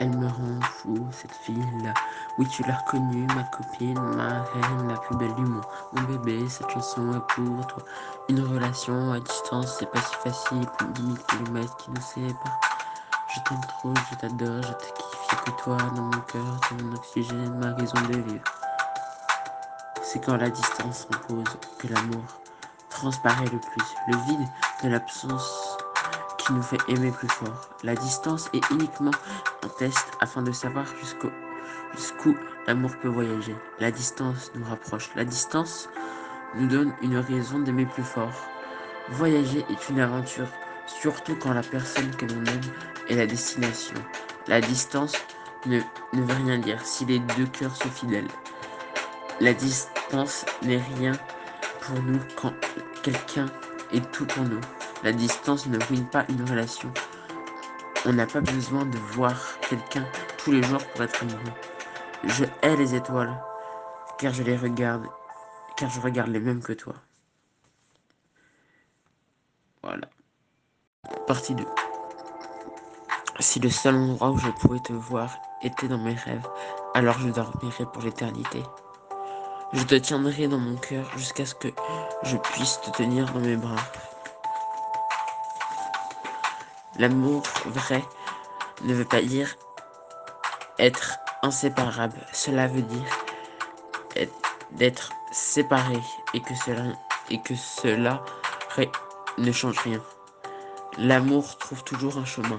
Elle me rend fou, cette fille-là. Oui, tu l'as reconnue, ma copine, ma reine, la plus belle du monde. Mon bébé, cette chanson est pour toi. Une relation à distance, c'est pas si facile. Plus de 10 000 km qui nous séparent. Je t'aime trop, je t'adore, je te kiffe, que toi dans mon cœur, t'es mon oxygène, ma raison de vivre. C'est quand la distance s'impose que l'amour transparaît le plus. Le vide de l'absence qui nous fait aimer plus fort. La distance est uniquement un test afin de savoir jusqu'où l'amour peut voyager. La distance nous rapproche. La distance nous donne une raison d'aimer plus fort. Voyager est une aventure, surtout quand la personne que l'on aime est la destination. La distance ne, ne veut rien dire si les deux cœurs sont fidèles. La distance n'est rien pour nous quand quelqu'un est tout pour nous. La distance ne ruine pas une relation. On n'a pas besoin de voir quelqu'un tous les jours pour être amoureux. Je hais les étoiles, car je les regarde, car je regarde les mêmes que toi. Voilà. Partie 2. Si le seul endroit où je pouvais te voir était dans mes rêves, alors je dormirais pour l'éternité. Je te tiendrai dans mon cœur jusqu'à ce que je puisse te tenir dans mes bras. L'amour vrai ne veut pas dire être inséparable. Cela veut dire d'être séparé et que cela, ne change rien. L'amour trouve toujours un chemin.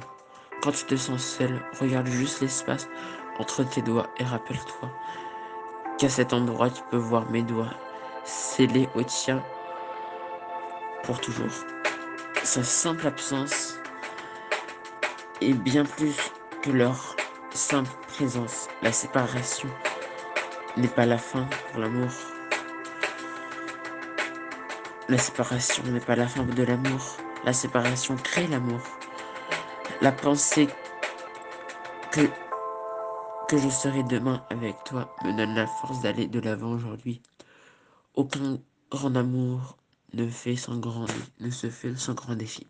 Quand tu te sens seul, regarde juste l'espace entre tes doigts et rappelle-toi qu'à cet endroit tu peux voir mes doigts scellés au tien pour toujours. Sa simple absence est bien plus que leur simple présence. La séparation n'est pas la fin pour l'amour. La séparation n'est pas la fin de l'amour. La séparation crée l'amour. La pensée que, que je serai demain avec toi me donne la force d'aller de l'avant aujourd'hui. Aucun grand amour ne, fait sans grand, ne se fait sans grand défi.